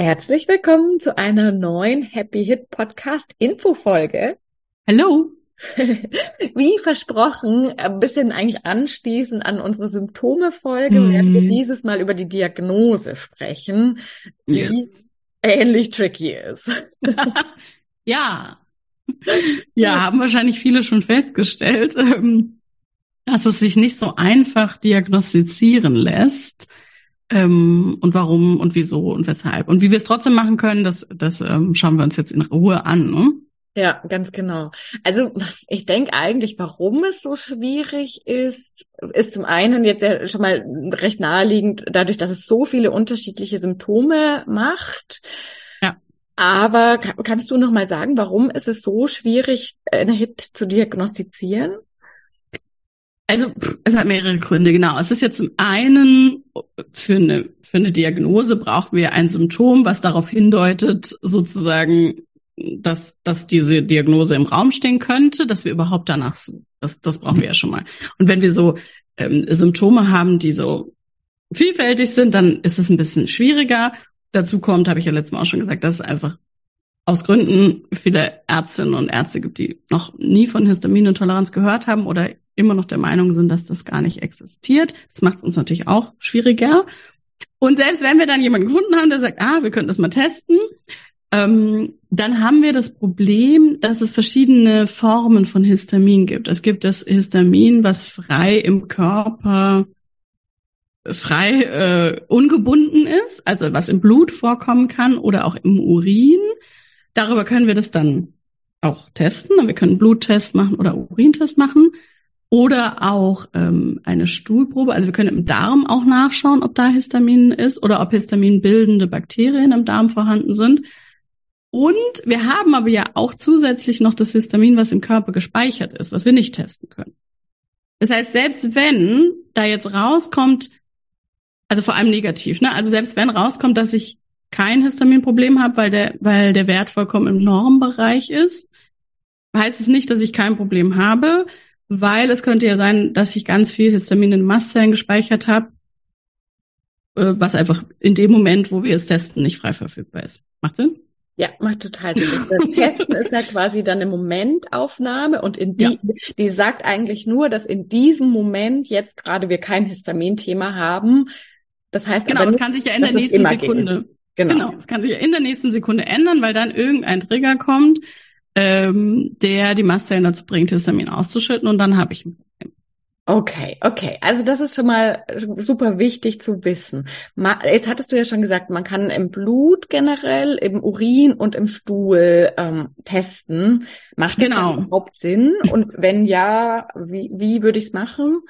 Herzlich willkommen zu einer neuen Happy Hit Podcast Info-Folge. Hallo. Wie versprochen, ein bisschen eigentlich anschließend an unsere Symptome-Folge, mm. werden wir dieses Mal über die Diagnose sprechen, die yes. ähnlich tricky ist. ja. Ja, haben wahrscheinlich viele schon festgestellt, ähm, dass es sich nicht so einfach diagnostizieren lässt ähm, und warum und wieso und weshalb. Und wie wir es trotzdem machen können, das, das ähm, schauen wir uns jetzt in Ruhe an. Ne? Ja, ganz genau. Also ich denke eigentlich, warum es so schwierig ist, ist zum einen jetzt ja schon mal recht naheliegend, dadurch, dass es so viele unterschiedliche Symptome macht. Ja. Aber kannst du noch mal sagen, warum ist es so schwierig, eine HIT zu diagnostizieren? Also es hat mehrere Gründe, genau. Es ist jetzt zum einen für eine, für eine Diagnose brauchen wir ein Symptom, was darauf hindeutet, sozusagen, dass, dass diese Diagnose im Raum stehen könnte, dass wir überhaupt danach suchen. Das, das brauchen wir ja schon mal. Und wenn wir so ähm, Symptome haben, die so vielfältig sind, dann ist es ein bisschen schwieriger. Dazu kommt, habe ich ja letztes Mal auch schon gesagt, dass es einfach aus Gründen viele Ärztinnen und Ärzte gibt, die noch nie von Histaminintoleranz gehört haben oder immer noch der Meinung sind, dass das gar nicht existiert. Das macht es uns natürlich auch schwieriger. Und selbst wenn wir dann jemanden gefunden haben, der sagt, ah, wir könnten das mal testen, ähm, dann haben wir das Problem, dass es verschiedene Formen von Histamin gibt. Es gibt das Histamin, was frei im Körper frei äh, ungebunden ist, also was im Blut vorkommen kann oder auch im Urin. Darüber können wir das dann auch testen. Wir können Bluttest machen oder Urintest machen. Oder auch ähm, eine Stuhlprobe. Also wir können im Darm auch nachschauen, ob da Histamin ist oder ob histaminbildende Bakterien im Darm vorhanden sind. Und wir haben aber ja auch zusätzlich noch das Histamin, was im Körper gespeichert ist, was wir nicht testen können. Das heißt, selbst wenn da jetzt rauskommt, also vor allem negativ, ne? Also selbst wenn rauskommt, dass ich kein Histaminproblem habe, weil der, weil der Wert vollkommen im Normbereich ist, heißt es nicht, dass ich kein Problem habe, weil es könnte ja sein, dass ich ganz viel Histamin in Mastzellen gespeichert habe, äh, was einfach in dem Moment, wo wir es testen, nicht frei verfügbar ist. Macht Sinn? Ja, macht total Sinn. Das Testen ist ja quasi dann eine Momentaufnahme und in die, ja. die sagt eigentlich nur, dass in diesem Moment jetzt gerade wir kein Histamin-Thema haben. Das heißt, genau, das kann sich ja in der nächsten Sekunde. Genau. genau, es kann sich ja in der nächsten Sekunde ändern, weil dann irgendein Trigger kommt, ähm, der die Mastzellen dazu bringt, Histamin auszuschütten und dann habe ich ein Problem. Okay, okay. Also das ist schon mal super wichtig zu wissen. Jetzt hattest du ja schon gesagt, man kann im Blut generell, im Urin und im Stuhl ähm, testen. Macht das genau. überhaupt Sinn? Und wenn ja, wie, wie würde ich es machen?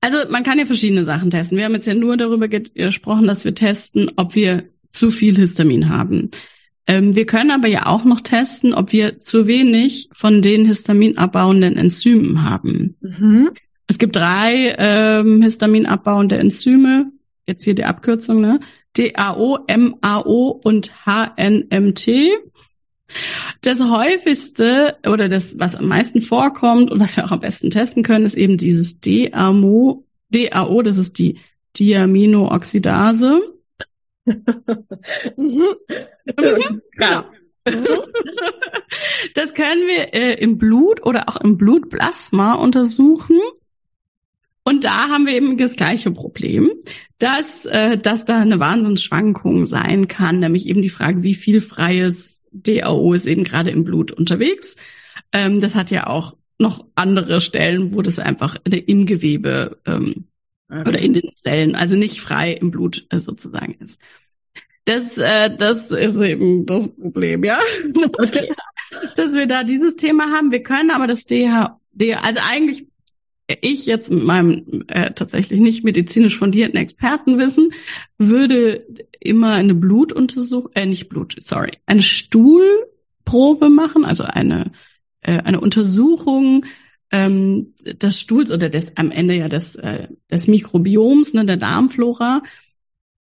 Also man kann ja verschiedene Sachen testen. Wir haben jetzt ja nur darüber gesprochen, dass wir testen, ob wir zu viel Histamin haben. Ähm, wir können aber ja auch noch testen, ob wir zu wenig von den histaminabbauenden Enzymen haben. Mhm. Es gibt drei ähm, histaminabbauende Enzyme, jetzt hier die Abkürzung, ne? DAO, MAO und HNMT. Das häufigste oder das, was am meisten vorkommt und was wir auch am besten testen können, ist eben dieses DAMO, DAO, das ist die Diaminooxidase. Mhm. ja. Das können wir äh, im Blut oder auch im Blutplasma untersuchen. Und da haben wir eben das gleiche Problem, dass, äh, dass da eine Wahnsinnsschwankung sein kann, nämlich eben die Frage, wie viel freies DAO ist eben gerade im Blut unterwegs. Ähm, das hat ja auch noch andere Stellen, wo das einfach im Gewebe ähm. Oder in den Zellen, also nicht frei im Blut äh, sozusagen ist. Das, äh, das ist eben das Problem, ja. Okay. Dass wir da dieses Thema haben. Wir können aber das DH, also eigentlich ich jetzt mit meinem äh, tatsächlich nicht medizinisch fundierten Expertenwissen würde immer eine Blutuntersuchung, äh, nicht Blut, sorry, eine Stuhlprobe machen, also eine äh, eine Untersuchung ähm, des Stuhls oder des am Ende ja des äh, des Mikrobioms, ne, der Darmflora,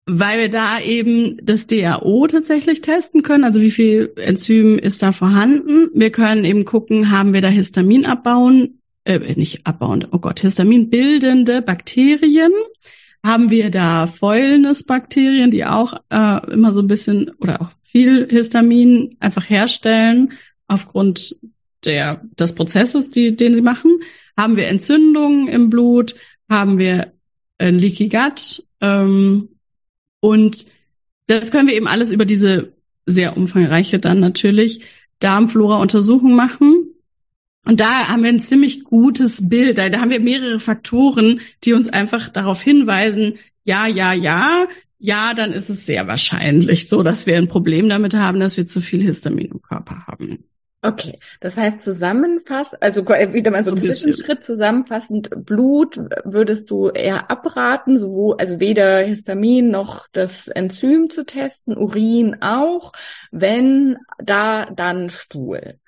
weil wir da eben das DAO tatsächlich testen können, also wie viel Enzym ist da vorhanden. Wir können eben gucken, haben wir da Histamin abbauen äh, nicht abbauende, oh Gott, histaminbildende Bakterien. Haben wir da Fäulnisbakterien, die auch äh, immer so ein bisschen oder auch viel Histamin einfach herstellen aufgrund der, des Prozesses, die, den sie machen? Haben wir Entzündungen im Blut? Haben wir ein Leaky Gut? Ähm, und das können wir eben alles über diese sehr umfangreiche dann natürlich Darmflora-Untersuchung machen. Und da haben wir ein ziemlich gutes Bild. Da, da haben wir mehrere Faktoren, die uns einfach darauf hinweisen, ja, ja, ja, ja, dann ist es sehr wahrscheinlich so, dass wir ein Problem damit haben, dass wir zu viel Histamin im Körper haben. Okay, das heißt zusammenfassend, also wieder mal so ein Zwischenschritt zusammenfassend, Blut würdest du eher abraten, sowohl, also weder Histamin noch das Enzym zu testen, Urin auch, wenn da dann Stuhl.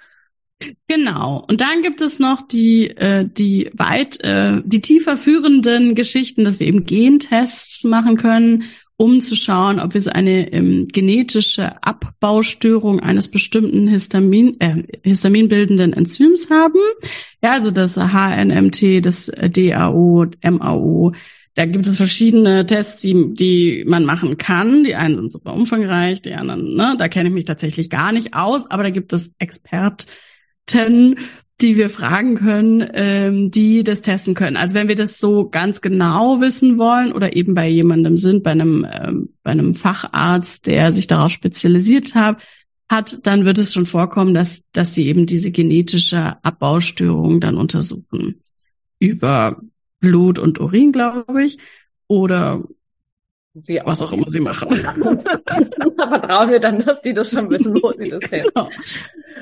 Genau. Und dann gibt es noch die, äh, die weit, äh, die tiefer führenden Geschichten, dass wir eben Gentests machen können, um zu schauen, ob wir so eine ähm, genetische Abbaustörung eines bestimmten Histamin, äh, histaminbildenden Enzyms haben. Ja, also das HNMT, das DAO, MAO. Da gibt es verschiedene Tests, die, die man machen kann. Die einen sind super umfangreich, die anderen, ne, da kenne ich mich tatsächlich gar nicht aus, aber da gibt es Expert die wir fragen können, ähm, die das testen können. Also wenn wir das so ganz genau wissen wollen oder eben bei jemandem sind, bei einem, ähm, bei einem Facharzt, der sich darauf spezialisiert hat, hat, dann wird es schon vorkommen, dass, dass sie eben diese genetische Abbaustörung dann untersuchen. Über Blut und Urin, glaube ich. Oder Sie was auch immer sie machen. Vertrauen wir dann, dass sie das schon wissen, wo sie das testen.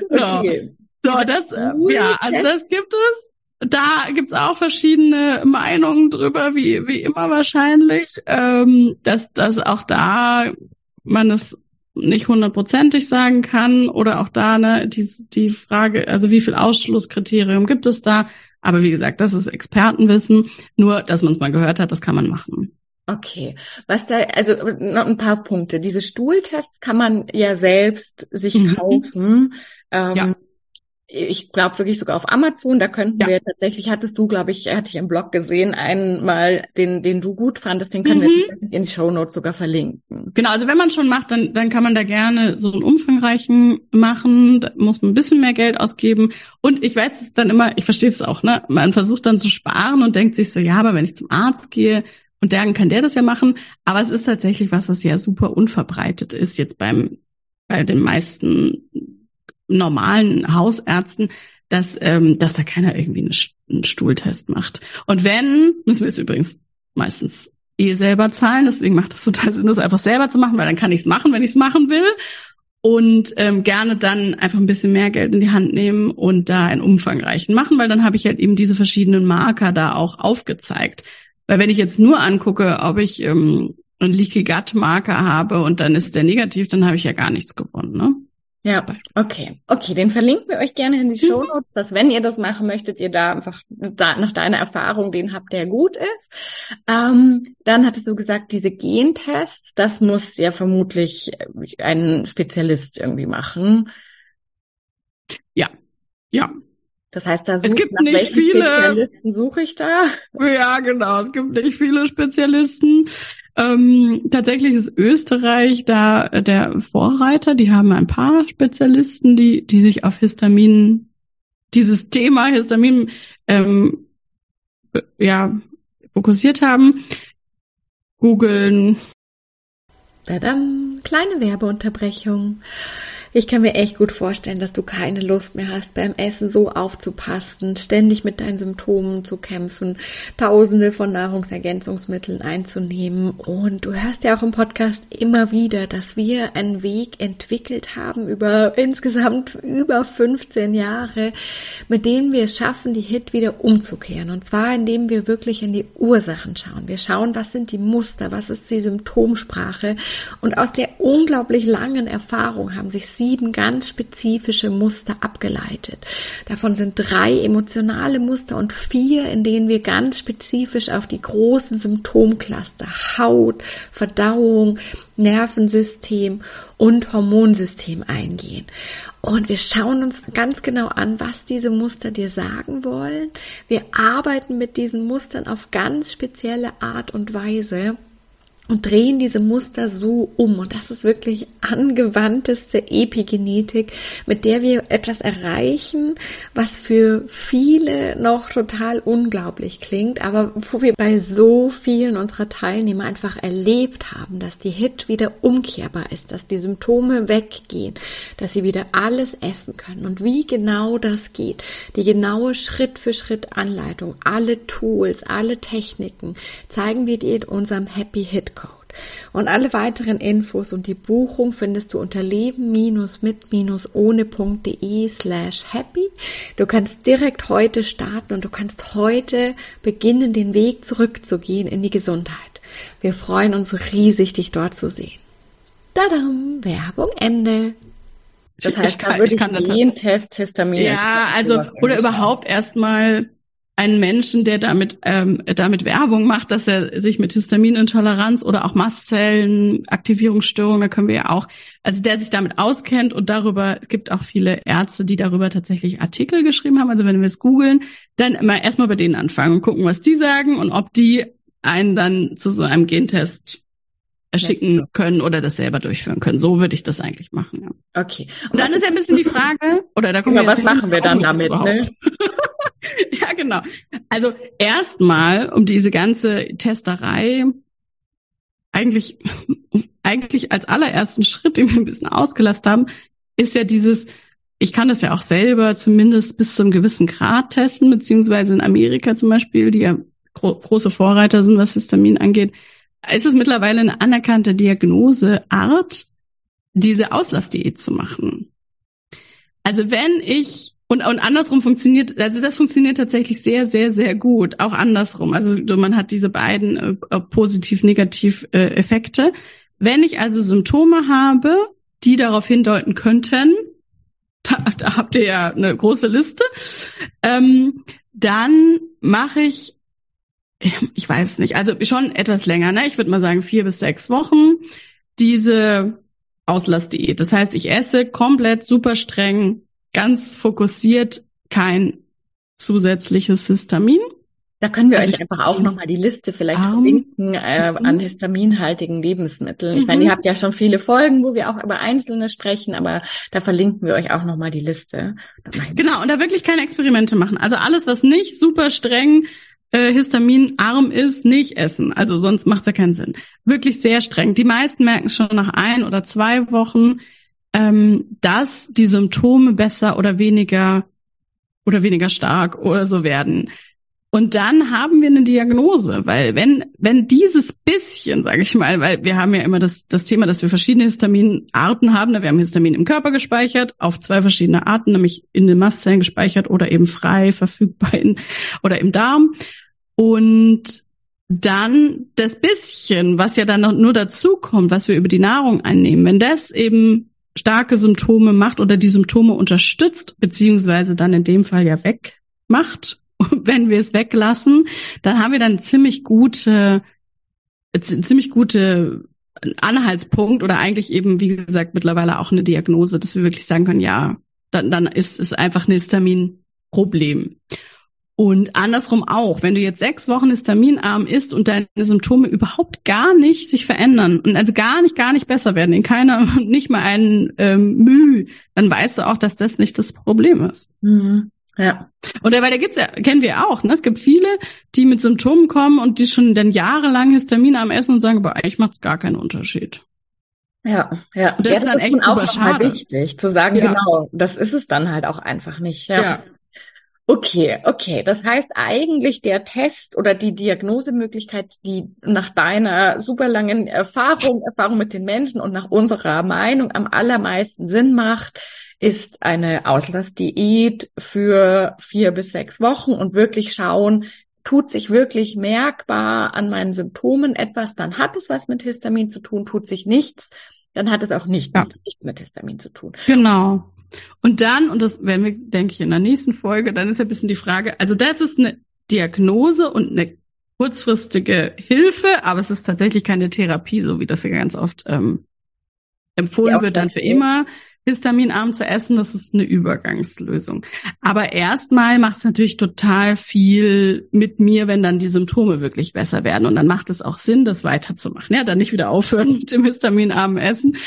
Genau. Okay. So, das, äh, ja, also das gibt es. Da gibt's auch verschiedene Meinungen drüber, wie, wie immer wahrscheinlich, ähm, dass, dass auch da man es nicht hundertprozentig sagen kann oder auch da ne, die, die Frage, also wie viel Ausschlusskriterium gibt es da? Aber wie gesagt, das ist Expertenwissen. Nur, dass man es mal gehört hat, das kann man machen. Okay, was da, also noch ein paar Punkte. Diese Stuhltests kann man ja selbst sich mhm. kaufen. Ähm, ja ich glaube wirklich sogar auf Amazon, da könnten ja. wir tatsächlich, hattest du, glaube ich, hatte ich im Blog gesehen, einmal, den, den du gut fandest, den können mhm. wir tatsächlich in die Show Notes sogar verlinken. Genau, also wenn man schon macht, dann, dann kann man da gerne so einen umfangreichen machen, da muss man ein bisschen mehr Geld ausgeben. Und ich weiß es dann immer, ich verstehe es auch, ne? Man versucht dann zu sparen und denkt sich so, ja, aber wenn ich zum Arzt gehe, und dann kann der das ja machen. Aber es ist tatsächlich was, was ja super unverbreitet ist jetzt beim, bei den meisten normalen Hausärzten, dass, ähm, dass da keiner irgendwie einen Stuhltest macht. Und wenn, müssen wir es übrigens meistens eh selber zahlen, deswegen macht es total Sinn, das einfach selber zu machen, weil dann kann ich es machen, wenn ich es machen will. Und ähm, gerne dann einfach ein bisschen mehr Geld in die Hand nehmen und da einen umfangreichen machen, weil dann habe ich halt eben diese verschiedenen Marker da auch aufgezeigt. Weil wenn ich jetzt nur angucke, ob ich ähm, einen Leaky Gut Marker habe und dann ist der negativ, dann habe ich ja gar nichts gewonnen. Ne? Ja, okay. Okay, den verlinken wir euch gerne in die mhm. Show Notes, dass wenn ihr das machen möchtet, ihr da einfach da, nach deiner Erfahrung den habt, der gut ist. Ähm, dann hattest du gesagt, diese Gentests, das muss ja vermutlich ein Spezialist irgendwie machen. Ja, ja. Das heißt, da es gibt nicht viele Spezialisten suche ich da. Ja, genau. Es gibt nicht viele Spezialisten. Ähm, tatsächlich ist Österreich da der Vorreiter. Die haben ein paar Spezialisten, die, die sich auf Histamin, dieses Thema Histamin, ähm, ja, fokussiert haben. Googeln. Tadam, kleine Werbeunterbrechung. Ich kann mir echt gut vorstellen, dass du keine Lust mehr hast, beim Essen so aufzupassen, ständig mit deinen Symptomen zu kämpfen, tausende von Nahrungsergänzungsmitteln einzunehmen. Und du hörst ja auch im Podcast immer wieder, dass wir einen Weg entwickelt haben über insgesamt über 15 Jahre, mit denen wir schaffen, die Hit wieder umzukehren. Und zwar, indem wir wirklich in die Ursachen schauen. Wir schauen, was sind die Muster, was ist die Symptomsprache. Und aus der unglaublich langen Erfahrung haben sich sieben ganz spezifische Muster abgeleitet. Davon sind drei emotionale Muster und vier, in denen wir ganz spezifisch auf die großen Symptomcluster Haut, Verdauung, Nervensystem und Hormonsystem eingehen. Und wir schauen uns ganz genau an, was diese Muster dir sagen wollen. Wir arbeiten mit diesen Mustern auf ganz spezielle Art und Weise und drehen diese Muster so um. Und das ist wirklich angewandteste Epigenetik, mit der wir etwas erreichen, was für viele noch total unglaublich klingt, aber wo wir bei so vielen unserer Teilnehmer einfach erlebt haben, dass die HIT wieder umkehrbar ist, dass die Symptome weggehen, dass sie wieder alles essen können. Und wie genau das geht, die genaue Schritt für Schritt Anleitung, alle Tools, alle Techniken zeigen wir dir in unserem Happy Hit Und alle weiteren Infos und die Buchung findest du unter leben-mit-ohne.de slash happy. Du kannst direkt heute starten und du kannst heute beginnen, den Weg zurückzugehen in die Gesundheit. Wir freuen uns riesig, dich dort zu sehen. Tadam, Werbung Ende. Das heißt, ich kann, da würde ich, ich jeden Test Histamin. Ja, also oder überhaupt erstmal einen Menschen, der damit, ähm, damit Werbung macht, dass er sich mit Histaminintoleranz oder auch Mastzellen, Aktivierungsstörungen, da können wir ja auch, also der sich damit auskennt und darüber, es gibt auch viele Ärzte, die darüber tatsächlich Artikel geschrieben haben. Also wenn wir es googeln, dann immer erstmal bei denen anfangen und gucken, was die sagen und ob die einen dann zu so einem Gentest schicken können oder das selber durchführen können. So würde ich das eigentlich machen. Ja. Okay. Und, und dann ist ja ein bisschen die Frage, oder da kommen ja, wir was machen wir dann damit? Ne? ja, genau. Also erstmal, um diese ganze Testerei eigentlich, eigentlich als allerersten Schritt, den wir ein bisschen ausgelasst haben, ist ja dieses, ich kann das ja auch selber zumindest bis zum gewissen Grad testen, beziehungsweise in Amerika zum Beispiel, die ja gro große Vorreiter sind, was Histamin angeht, ist es mittlerweile eine anerkannte Diagnoseart, diese Auslassdiät zu machen. Also wenn ich und, und andersrum funktioniert, also das funktioniert tatsächlich sehr, sehr, sehr gut. Auch andersrum. Also man hat diese beiden äh, positiv-negativ-Effekte. Äh, Wenn ich also Symptome habe, die darauf hindeuten könnten, da, da habt ihr ja eine große Liste, ähm, dann mache ich, ich weiß nicht, also schon etwas länger, ne? Ich würde mal sagen vier bis sechs Wochen, diese Auslassdiät. Das heißt, ich esse komplett super streng ganz fokussiert kein zusätzliches Histamin. Da können wir also euch einfach auch nochmal die Liste vielleicht um, verlinken äh, an mhm. histaminhaltigen Lebensmitteln. Ich mhm. meine, ihr habt ja schon viele Folgen, wo wir auch über einzelne sprechen, aber da verlinken wir euch auch nochmal die Liste. Genau, und da wirklich keine Experimente machen. Also alles, was nicht super streng äh, histaminarm ist, nicht essen. Also sonst macht es ja keinen Sinn. Wirklich sehr streng. Die meisten merken schon nach ein oder zwei Wochen, ähm, dass die Symptome besser oder weniger oder weniger stark oder so werden. Und dann haben wir eine Diagnose, weil wenn wenn dieses bisschen, sage ich mal, weil wir haben ja immer das das Thema, dass wir verschiedene Histaminarten haben, wir haben Histamin im Körper gespeichert auf zwei verschiedene Arten, nämlich in den Mastzellen gespeichert oder eben frei verfügbar in, oder im Darm. Und dann das bisschen, was ja dann noch nur dazu kommt, was wir über die Nahrung einnehmen, wenn das eben starke Symptome macht oder die Symptome unterstützt, beziehungsweise dann in dem Fall ja wegmacht, wenn wir es weglassen, dann haben wir dann ziemlich gute, ziemlich gute Anhaltspunkt oder eigentlich eben, wie gesagt, mittlerweile auch eine Diagnose, dass wir wirklich sagen können, ja, dann, dann ist es einfach ein Histaminproblem. Und andersrum auch, wenn du jetzt sechs Wochen histaminarm isst und deine Symptome überhaupt gar nicht sich verändern und also gar nicht, gar nicht besser werden, in keiner, nicht mal ein ähm, Mühe, dann weißt du auch, dass das nicht das Problem ist. Mhm. Ja. Und weil da gibt's ja, kennen wir auch, ne? Es gibt viele, die mit Symptomen kommen und die schon dann jahrelang Histamine am Essen und sagen, aber eigentlich macht's gar keinen Unterschied. Ja, ja. Und das, ja, das ist dann ist echt auch schade. wichtig, zu sagen, ja. genau, das ist es dann halt auch einfach nicht. Ja. ja. Okay, okay. Das heißt eigentlich der Test oder die Diagnosemöglichkeit, die nach deiner super langen Erfahrung, Erfahrung mit den Menschen und nach unserer Meinung am allermeisten Sinn macht, ist eine Auslastdiät für vier bis sechs Wochen und wirklich schauen, tut sich wirklich merkbar an meinen Symptomen etwas, dann hat es was mit Histamin zu tun, tut sich nichts, dann hat es auch nicht, ja. mit, nicht mit Histamin zu tun. Genau. Und dann, und das werden wir, denke ich, in der nächsten Folge, dann ist ja ein bisschen die Frage, also das ist eine Diagnose und eine kurzfristige Hilfe, aber es ist tatsächlich keine Therapie, so wie das ja ganz oft ähm, empfohlen wird, dann für immer histaminarm zu essen, das ist eine Übergangslösung. Aber erstmal macht es natürlich total viel mit mir, wenn dann die Symptome wirklich besser werden. Und dann macht es auch Sinn, das weiterzumachen. Ja, dann nicht wieder aufhören mit dem histaminarmen Essen.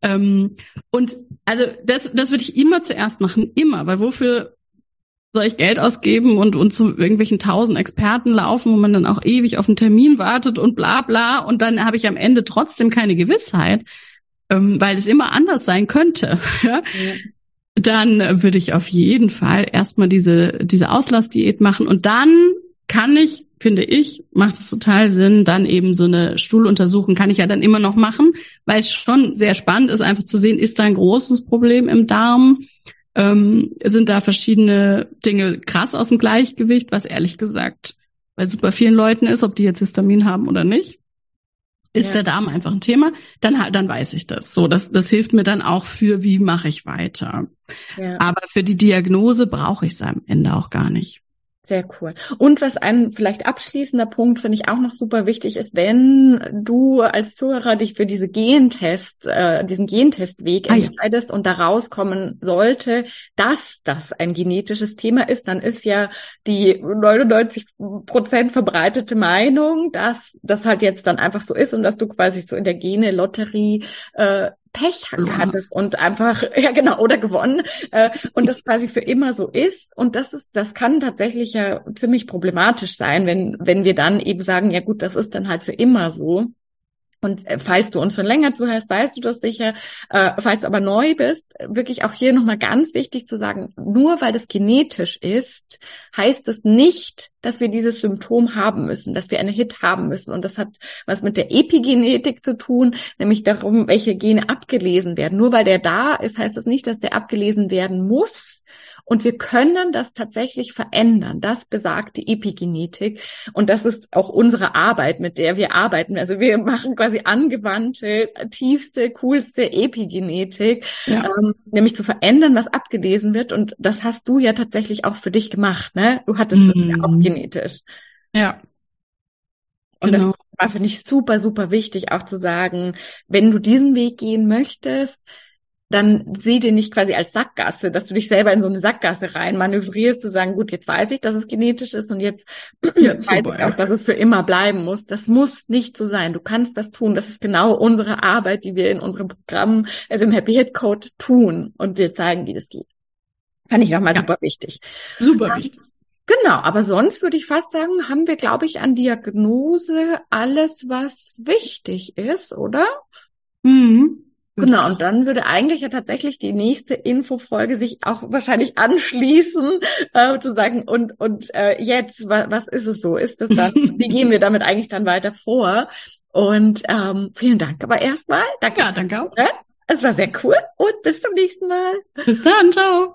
Ähm, und also das, das würde ich immer zuerst machen, immer, weil wofür soll ich Geld ausgeben und, und zu irgendwelchen tausend Experten laufen, wo man dann auch ewig auf einen Termin wartet und bla bla und dann habe ich am Ende trotzdem keine Gewissheit ähm, weil es immer anders sein könnte, ja, ja. dann würde ich auf jeden Fall erstmal diese, diese Auslassdiät machen und dann kann ich, finde ich, macht es total Sinn, dann eben so eine Stuhluntersuchung kann ich ja dann immer noch machen, weil es schon sehr spannend ist, einfach zu sehen, ist da ein großes Problem im Darm? Ähm, sind da verschiedene Dinge krass aus dem Gleichgewicht, was ehrlich gesagt bei super vielen Leuten ist, ob die jetzt Histamin haben oder nicht ist ja. der Darm einfach ein Thema, dann halt, dann weiß ich das. So, das, das hilft mir dann auch für, wie mache ich weiter. Ja. Aber für die Diagnose brauche ich es am Ende auch gar nicht. Sehr cool. Und was ein vielleicht abschließender Punkt finde ich auch noch super wichtig ist, wenn du als Zuhörer dich für diese Gentest, äh, diesen Gentestweg ah, entscheidest ja. und da rauskommen sollte, dass das ein genetisches Thema ist, dann ist ja die 99 Prozent verbreitete Meinung, dass das halt jetzt dann einfach so ist und dass du quasi so in der Gene-Lotterie äh, Pech hattest und einfach, ja genau, oder gewonnen äh, und das quasi für immer so ist. Und das ist, das kann tatsächlich ja ziemlich problematisch sein, wenn, wenn wir dann eben sagen, ja gut, das ist dann halt für immer so. Und äh, falls du uns schon länger zuhörst, weißt du das sicher. Äh, falls du aber neu bist, wirklich auch hier nochmal ganz wichtig zu sagen, nur weil das genetisch ist, heißt es nicht, dass wir dieses Symptom haben müssen, dass wir eine Hit haben müssen. Und das hat was mit der Epigenetik zu tun, nämlich darum, welche Gene abgelesen werden. Nur weil der da ist, heißt das nicht, dass der abgelesen werden muss und wir können das tatsächlich verändern. Das besagt die Epigenetik. Und das ist auch unsere Arbeit, mit der wir arbeiten. Also wir machen quasi angewandte, tiefste, coolste Epigenetik, ja. ähm, nämlich zu verändern, was abgelesen wird. Und das hast du ja tatsächlich auch für dich gemacht. Ne? Du hattest mm. das ja auch mhm. genetisch. Ja. Und genau. das war, finde ich, super, super wichtig, auch zu sagen, wenn du diesen Weg gehen möchtest, dann sieh den nicht quasi als Sackgasse, dass du dich selber in so eine Sackgasse rein manövrierst, zu sagen, gut, jetzt weiß ich, dass es genetisch ist und jetzt ja, weiß ich auch, dass es für immer bleiben muss. Das muss nicht so sein. Du kannst das tun. Das ist genau unsere Arbeit, die wir in unserem Programm, also im Happy Hit Code tun und dir zeigen, wie das geht. Fand ich nochmal ja. super wichtig. Super ja. wichtig. Genau, aber sonst würde ich fast sagen, haben wir, glaube ich, an Diagnose alles, was wichtig ist, oder? Mhm. Genau, und dann würde eigentlich ja tatsächlich die nächste Infofolge sich auch wahrscheinlich anschließen, äh, zu sagen, und, und äh, jetzt, wa was ist es so? Ist das dann, wie gehen wir damit eigentlich dann weiter vor? Und ähm, vielen Dank aber erstmal. Danke. Ja, danke auch. Es war sehr cool und bis zum nächsten Mal. Bis dann, ciao.